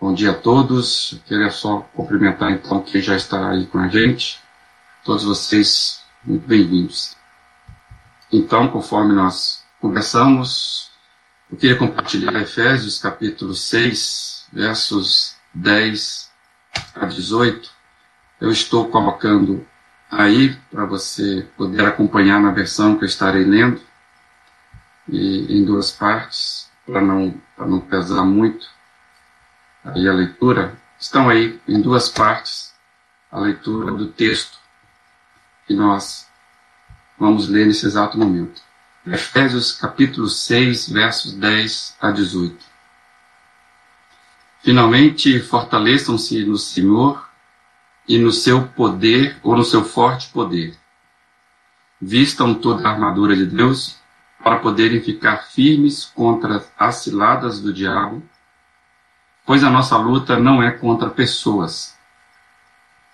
Bom dia a todos. Eu queria só cumprimentar então quem já está aí com a gente. Todos vocês muito bem-vindos. Então, conforme nós conversamos, eu queria compartilhar Efésios capítulo 6, versos 10 a 18. Eu estou colocando aí para você poder acompanhar na versão que eu estarei lendo, e em duas partes, para não, não pesar muito aí a leitura, estão aí em duas partes a leitura do texto que nós vamos ler nesse exato momento. Efésios capítulo 6, versos 10 a 18. Finalmente, fortaleçam-se no Senhor e no seu poder ou no seu forte poder. Vistam toda a armadura de Deus para poderem ficar firmes contra as ciladas do diabo pois a nossa luta não é contra pessoas,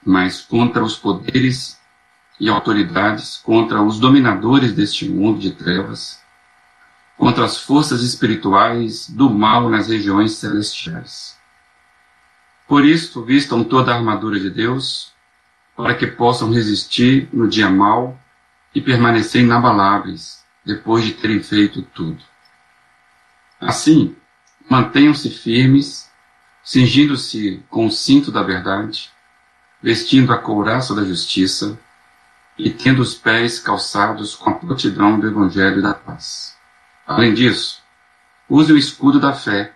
mas contra os poderes e autoridades, contra os dominadores deste mundo de trevas, contra as forças espirituais do mal nas regiões celestiais. Por isso, vistam toda a armadura de Deus, para que possam resistir no dia mau e permanecer inabaláveis depois de terem feito tudo. Assim, mantenham-se firmes cingindo-se com o cinto da verdade, vestindo a couraça da justiça e tendo os pés calçados com a prontidão do Evangelho da paz. Além disso, use o escudo da fé,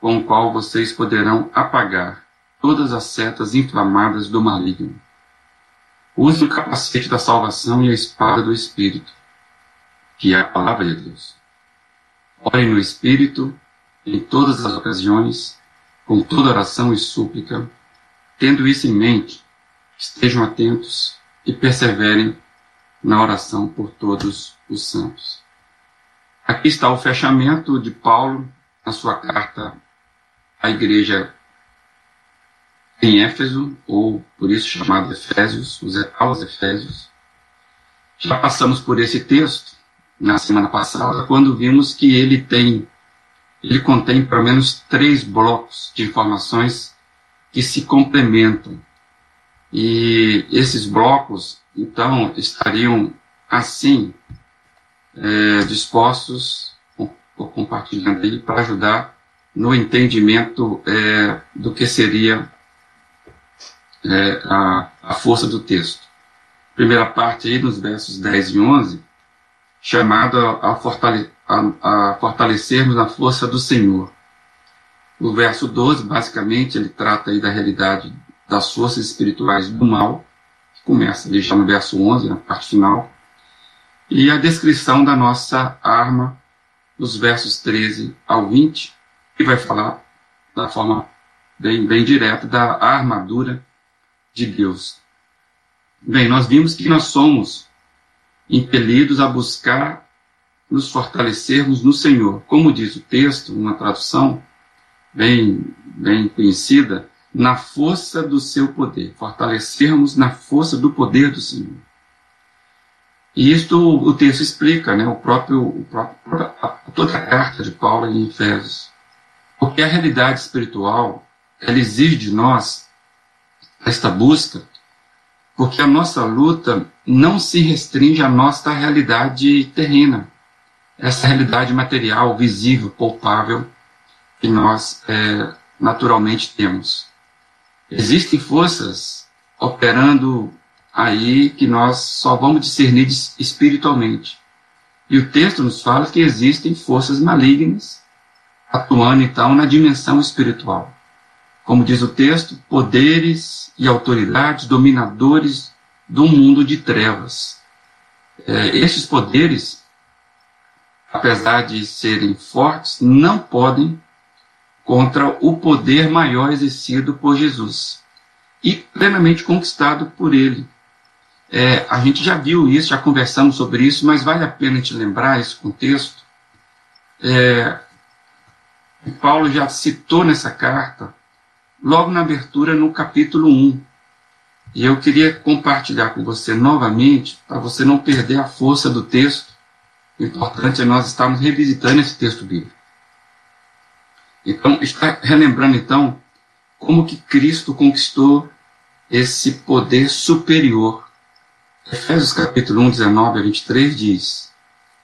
com o qual vocês poderão apagar todas as setas inflamadas do maligno. Use o capacete da salvação e a espada do Espírito, que é a palavra de Deus. Orem no Espírito em todas as ocasiões com toda oração e súplica, tendo isso em mente, estejam atentos e perseverem na oração por todos os santos. Aqui está o fechamento de Paulo na sua carta à igreja em Éfeso, ou por isso chamado Efésios, aos Efésios. Já passamos por esse texto na semana passada, quando vimos que ele tem ele contém pelo menos três blocos de informações que se complementam. E esses blocos, então, estariam assim, é, dispostos, ou compartilhando aí, para ajudar no entendimento é, do que seria é, a, a força do texto. Primeira parte aí, nos versos 10 e 11, chamada a fortalecer a, a fortalecermos a força do Senhor. O verso 12, basicamente, ele trata aí da realidade das forças espirituais do mal, que começa ali já no verso 11, na parte final, e a descrição da nossa arma, dos versos 13 ao 20, que vai falar da forma bem, bem direta da armadura de Deus. Bem, nós vimos que nós somos impelidos a buscar nos fortalecermos no Senhor. Como diz o texto, uma tradução bem, bem conhecida, na força do seu poder. Fortalecermos na força do poder do Senhor. E isto o texto explica, né, o próprio, o próprio toda a carta de Paulo em Efésios. Porque a realidade espiritual, ela exige de nós esta busca, porque a nossa luta não se restringe à nossa realidade terrena essa realidade material, visível, palpável, que nós é, naturalmente temos. Existem forças operando aí que nós só vamos discernir espiritualmente. E o texto nos fala que existem forças malignas atuando então na dimensão espiritual. Como diz o texto, poderes e autoridades dominadores do mundo de trevas. É, poderes apesar de serem fortes, não podem contra o poder maior exercido por Jesus e plenamente conquistado por ele. É, a gente já viu isso, já conversamos sobre isso, mas vale a pena te lembrar esse contexto. É, Paulo já citou nessa carta, logo na abertura, no capítulo 1. E eu queria compartilhar com você novamente, para você não perder a força do texto, o importante é nós estarmos revisitando esse texto bíblico. Então, está relembrando, então, como que Cristo conquistou esse poder superior. Efésios capítulo 1, 19 a 23 diz: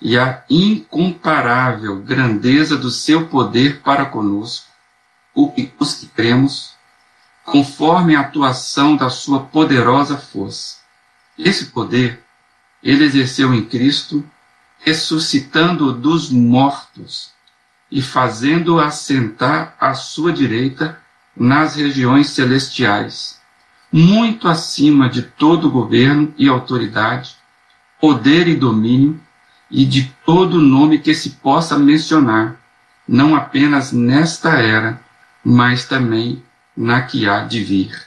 E a incomparável grandeza do seu poder para conosco, os que cremos, conforme a atuação da sua poderosa força. Esse poder ele exerceu em Cristo, ressuscitando-o dos mortos e fazendo-o assentar à sua direita nas regiões celestiais, muito acima de todo governo e autoridade, poder e domínio, e de todo nome que se possa mencionar, não apenas nesta era, mas também na que há de vir.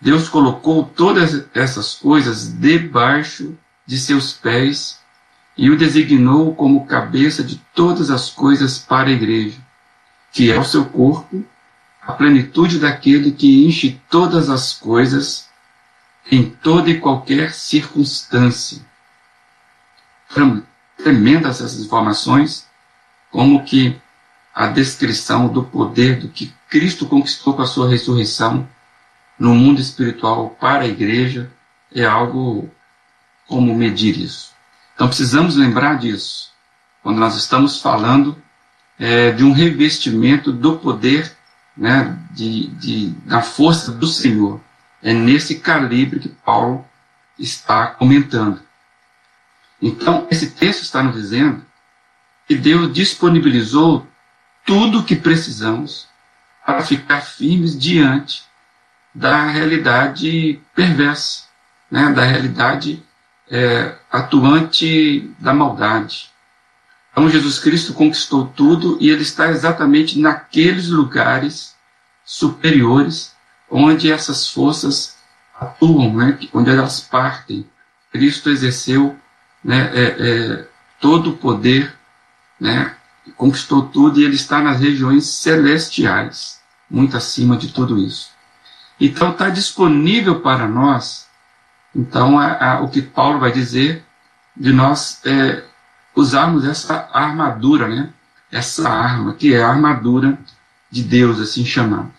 Deus colocou todas essas coisas debaixo de seus pés e o designou como cabeça de todas as coisas para a igreja, que é o seu corpo, a plenitude daquele que enche todas as coisas em toda e qualquer circunstância. Tremendas essas informações, como que a descrição do poder do que Cristo conquistou com a sua ressurreição no mundo espiritual para a igreja é algo como medir isso. Então precisamos lembrar disso quando nós estamos falando é, de um revestimento do poder, né, de, de, da força do Senhor. É nesse calibre que Paulo está comentando. Então, esse texto está nos dizendo que Deus disponibilizou tudo o que precisamos para ficar firmes diante da realidade perversa, né, da realidade é, atuante da maldade. Então Jesus Cristo conquistou tudo e ele está exatamente naqueles lugares superiores onde essas forças atuam, né, onde elas partem. Cristo exerceu né, é, é, todo o poder, né, conquistou tudo e ele está nas regiões celestiais, muito acima de tudo isso. Então está disponível para nós então, a, a, o que Paulo vai dizer de nós é, usarmos essa armadura, né? Essa arma, que é a armadura de Deus, assim chamada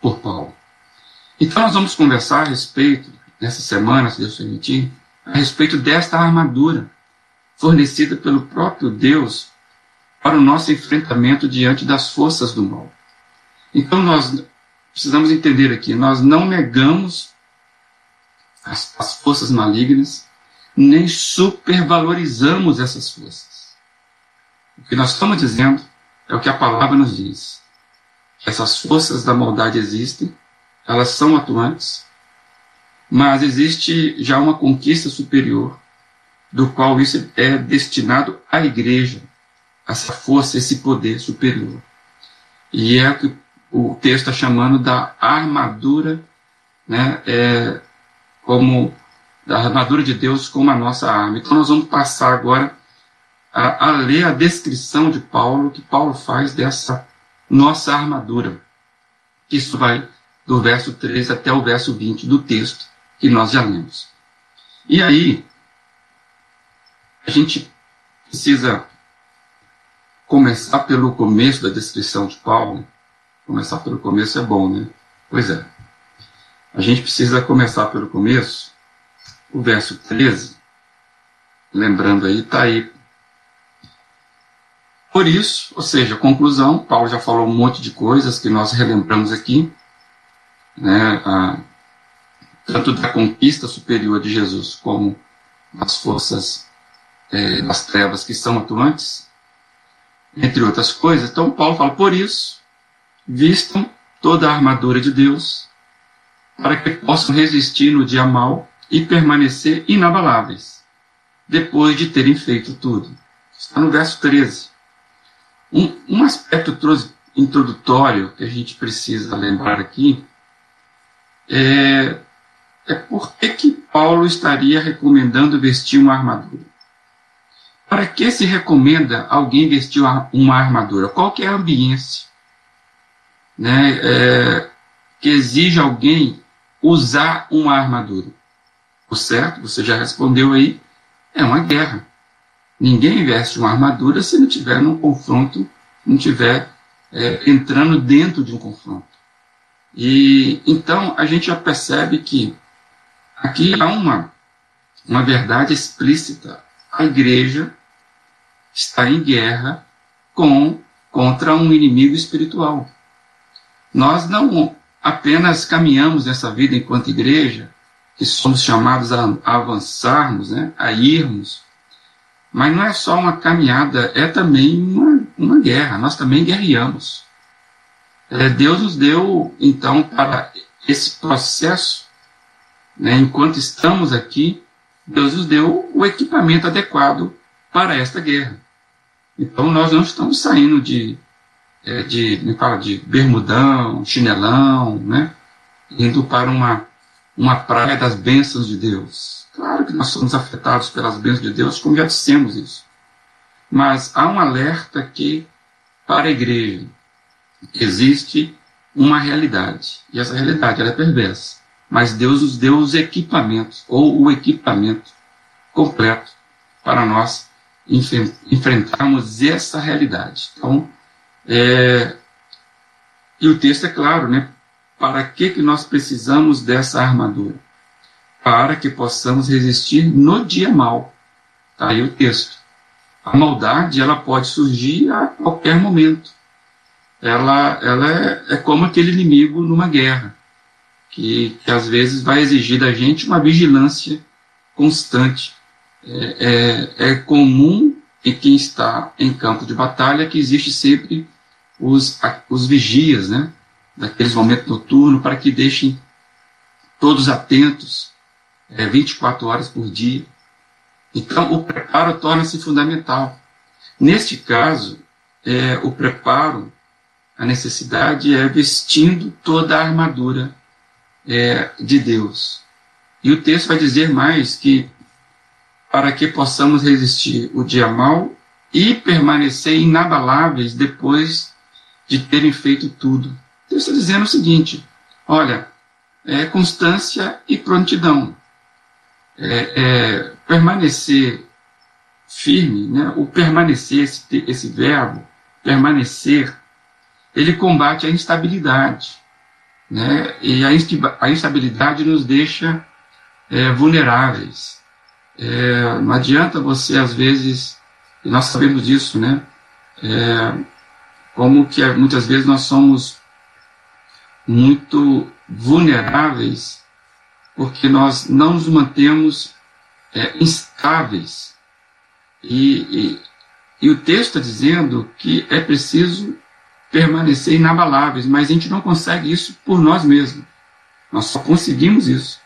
por Paulo. Então, nós vamos conversar a respeito, nessa semana, se Deus permitir, a respeito desta armadura fornecida pelo próprio Deus para o nosso enfrentamento diante das forças do mal. Então, nós precisamos entender aqui: nós não negamos as, as forças malignas, nem supervalorizamos essas forças. O que nós estamos dizendo é o que a palavra nos diz. Essas forças da maldade existem, elas são atuantes, mas existe já uma conquista superior, do qual isso é destinado à igreja, essa força, esse poder superior. E é o que o texto está chamando da armadura né, é, como a armadura de Deus como a nossa arma. Então nós vamos passar agora a, a ler a descrição de Paulo, que Paulo faz dessa nossa armadura. Isso vai do verso 13 até o verso 20 do texto que nós já lemos. E aí, a gente precisa começar pelo começo da descrição de Paulo. Começar pelo começo é bom, né? Pois é. A gente precisa começar pelo começo, o verso 13, lembrando aí, está aí. Por isso, ou seja, conclusão, Paulo já falou um monte de coisas que nós relembramos aqui, né, a, tanto da conquista superior de Jesus como das forças é, das trevas que são atuantes, entre outras coisas. Então, Paulo fala: por isso, vistam toda a armadura de Deus para que possam resistir no dia mau e permanecer inabaláveis, depois de terem feito tudo. Está no verso 13. Um, um aspecto introdutório que a gente precisa lembrar aqui é, é por que, Paulo estaria recomendando vestir uma armadura. Para que se recomenda alguém vestir uma armadura? Qual que é a ambiência né, é, que exige alguém usar uma armadura? O certo, você já respondeu aí, é uma guerra. Ninguém veste uma armadura se não tiver num confronto, não tiver é, entrando dentro de um confronto. E então a gente já percebe que aqui há uma, uma verdade explícita. A igreja está em guerra com contra um inimigo espiritual. Nós não apenas caminhamos nessa vida enquanto igreja, que somos chamados a, avançarmos, né, a irmos, mas não é só uma caminhada, é também uma, uma guerra. Nós também guerreamos. É, Deus nos deu, então, para esse processo, né, enquanto estamos aqui, Deus nos deu o equipamento adequado para esta guerra. Então, nós não estamos saindo de, é, de, me fala, de bermudão, chinelão, né, indo para uma, uma praia das bênçãos de Deus. Claro que nós somos afetados pelas bênçãos de Deus, como já dissemos isso. Mas há um alerta que, para a igreja, existe uma realidade. E essa realidade ela é perversa. Mas Deus nos deu os equipamentos, ou o equipamento completo, para nós enfrentarmos essa realidade. Então, é, e o texto é claro, né? Para que, que nós precisamos dessa armadura? Para que possamos resistir no dia mal. Está aí o texto. A maldade ela pode surgir a qualquer momento ela, ela é, é como aquele inimigo numa guerra, que, que às vezes vai exigir da gente uma vigilância constante. É, é, é comum em quem está em campo de batalha que existe sempre os, os vigias, né, daqueles momentos noturnos, para que deixem todos atentos, é, 24 horas por dia. Então, o preparo torna-se fundamental. Neste caso, é, o preparo a necessidade é vestindo toda a armadura é, de Deus. E o texto vai dizer mais que para que possamos resistir o dia mal e permanecer inabaláveis depois de terem feito tudo. Texto está dizendo o seguinte: olha, é constância e prontidão. É, é, permanecer firme, né? o permanecer, esse, esse verbo, permanecer, ele combate a instabilidade. Né? E a instabilidade nos deixa é, vulneráveis. É, não adianta você, às vezes, e nós sabemos disso, né? É, como que muitas vezes nós somos muito vulneráveis porque nós não nos mantemos é, instáveis. E, e, e o texto está dizendo que é preciso permanecer inabaláveis, mas a gente não consegue isso por nós mesmos. Nós só conseguimos isso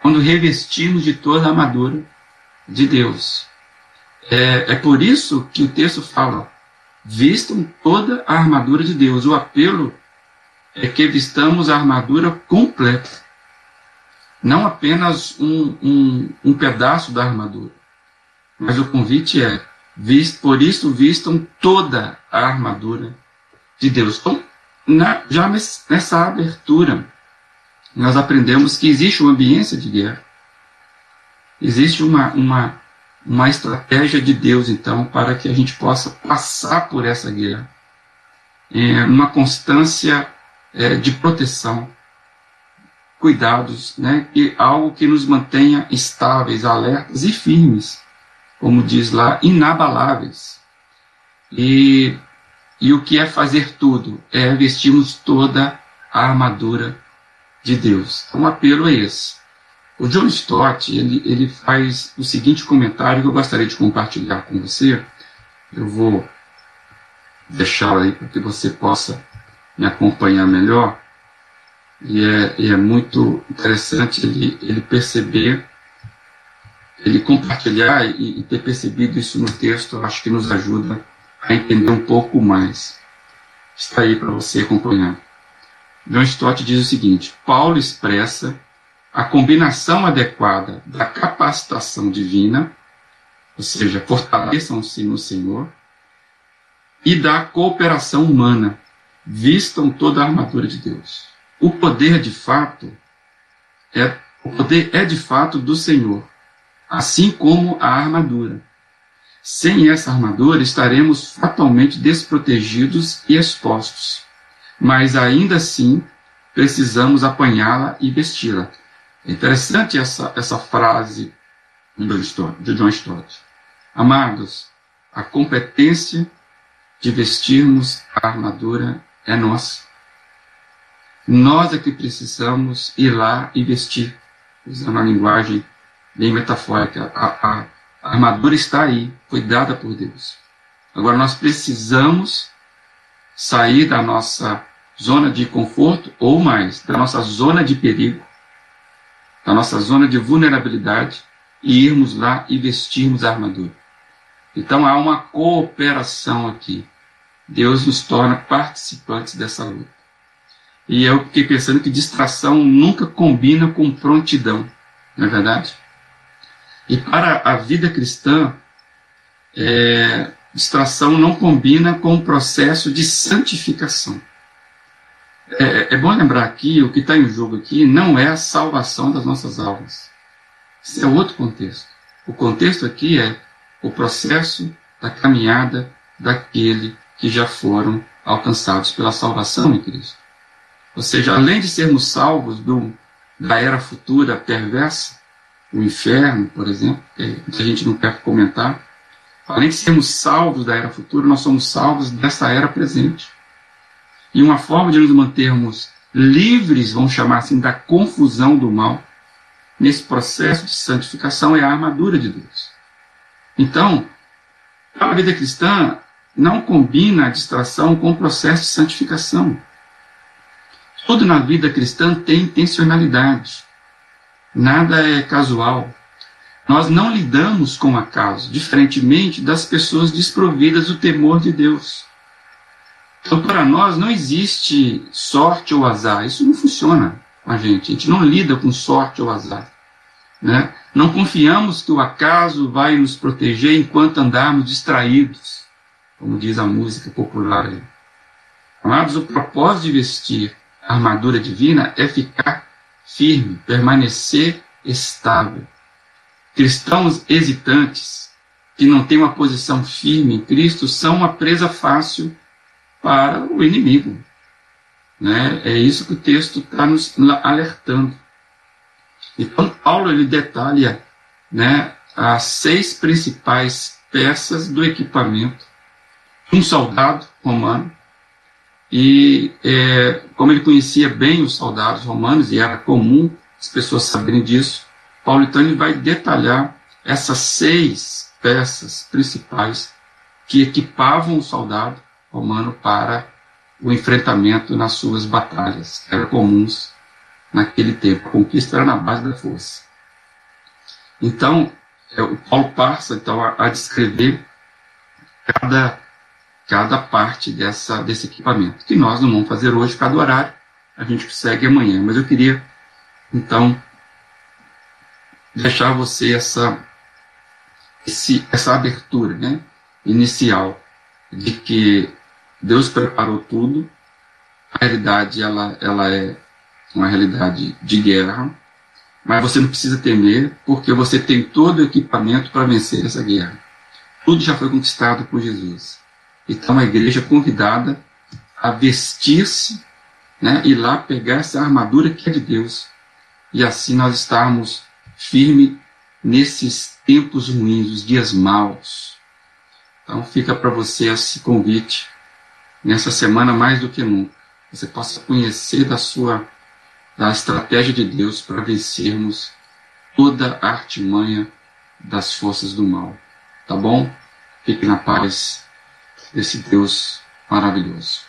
quando revestimos de toda a armadura de Deus. É, é por isso que o texto fala: vistam toda a armadura de Deus. O apelo é que vistamos a armadura completa, não apenas um, um, um pedaço da armadura. Mas o convite é: vist, por isso vistam toda a armadura de Deus. Então, na, já nessa abertura, nós aprendemos que existe uma ambiência de guerra. Existe uma, uma, uma estratégia de Deus, então, para que a gente possa passar por essa guerra. É, uma constância é, de proteção, cuidados, né, e algo que nos mantenha estáveis, alertas e firmes, como diz lá, inabaláveis. E e o que é fazer tudo? É vestirmos toda a armadura de Deus. Então, o apelo é esse. O John Stott ele, ele faz o seguinte comentário que eu gostaria de compartilhar com você. Eu vou deixá-lo aí para que você possa me acompanhar melhor. E é, e é muito interessante ele, ele perceber, ele compartilhar e, e ter percebido isso no texto, acho que nos ajuda a entender um pouco mais. Está aí para você acompanhar. John Stott diz o seguinte: Paulo expressa a combinação adequada da capacitação divina, ou seja, fortaleçam-se no Senhor, e da cooperação humana, vistam toda a armadura de Deus. O poder de fato é o poder é de fato do Senhor, assim como a armadura. Sem essa armadura, estaremos fatalmente desprotegidos e expostos. Mas ainda assim, precisamos apanhá-la e vesti-la. É interessante essa, essa frase de John Stott. Amados, a competência de vestirmos a armadura é nossa. Nós é que precisamos ir lá e vestir, usando a linguagem bem metafórica. A, a, a armadura está aí, foi dada por Deus. Agora nós precisamos sair da nossa zona de conforto ou mais, da nossa zona de perigo, da nossa zona de vulnerabilidade e irmos lá e vestirmos a armadura. Então há uma cooperação aqui. Deus nos torna participantes dessa luta. E eu fiquei pensando que distração nunca combina com prontidão, não é verdade? E para a vida cristã, é, distração não combina com o processo de santificação. É, é bom lembrar aqui, o que está em jogo aqui não é a salvação das nossas almas. Isso é outro contexto. O contexto aqui é o processo da caminhada daquele que já foram alcançados pela salvação em Cristo. Ou seja, além de sermos salvos do, da era futura perversa, o inferno, por exemplo, que a gente não quer comentar, além de sermos salvos da era futura, nós somos salvos dessa era presente. E uma forma de nos mantermos livres, vamos chamar assim, da confusão do mal, nesse processo de santificação é a armadura de Deus. Então, a vida cristã não combina a distração com o processo de santificação. Tudo na vida cristã tem intencionalidade. Nada é casual. Nós não lidamos com o acaso, diferentemente das pessoas desprovidas do temor de Deus. Então, para nós, não existe sorte ou azar. Isso não funciona com a gente. A gente não lida com sorte ou azar. Né? Não confiamos que o acaso vai nos proteger enquanto andarmos distraídos, como diz a música popular. Amados, o propósito de vestir a armadura divina é ficar firme, permanecer estável. Cristãos hesitantes, que não têm uma posição firme em Cristo, são uma presa fácil para o inimigo. Né? É isso que o texto está nos alertando. Então, Paulo ele detalha né, as seis principais peças do equipamento de um soldado romano. E é, como ele conhecia bem os soldados romanos, e era comum as pessoas saberem disso, Paulo então ele vai detalhar essas seis peças principais que equipavam o soldado romano para o enfrentamento nas suas batalhas, que eram comuns naquele tempo. A conquista era na base da força. Então, é, o Paulo passa então, a, a descrever cada, cada parte dessa, desse equipamento, que nós não vamos fazer hoje, cada horário, a gente segue amanhã. Mas eu queria, então, deixar você essa, esse, essa abertura né, inicial de que Deus preparou tudo, a realidade ela, ela é uma realidade de guerra, mas você não precisa temer, porque você tem todo o equipamento para vencer essa guerra. Tudo já foi conquistado por Jesus. Então a igreja é convidada a vestir-se né, e lá pegar essa armadura que é de Deus. E assim nós estarmos firmes nesses tempos ruins, os dias maus. Então fica para você esse convite nessa semana mais do que nunca. Você possa conhecer da sua da estratégia de Deus para vencermos toda a artimanha das forças do mal. Tá bom? Fique na paz desse Deus maravilhoso.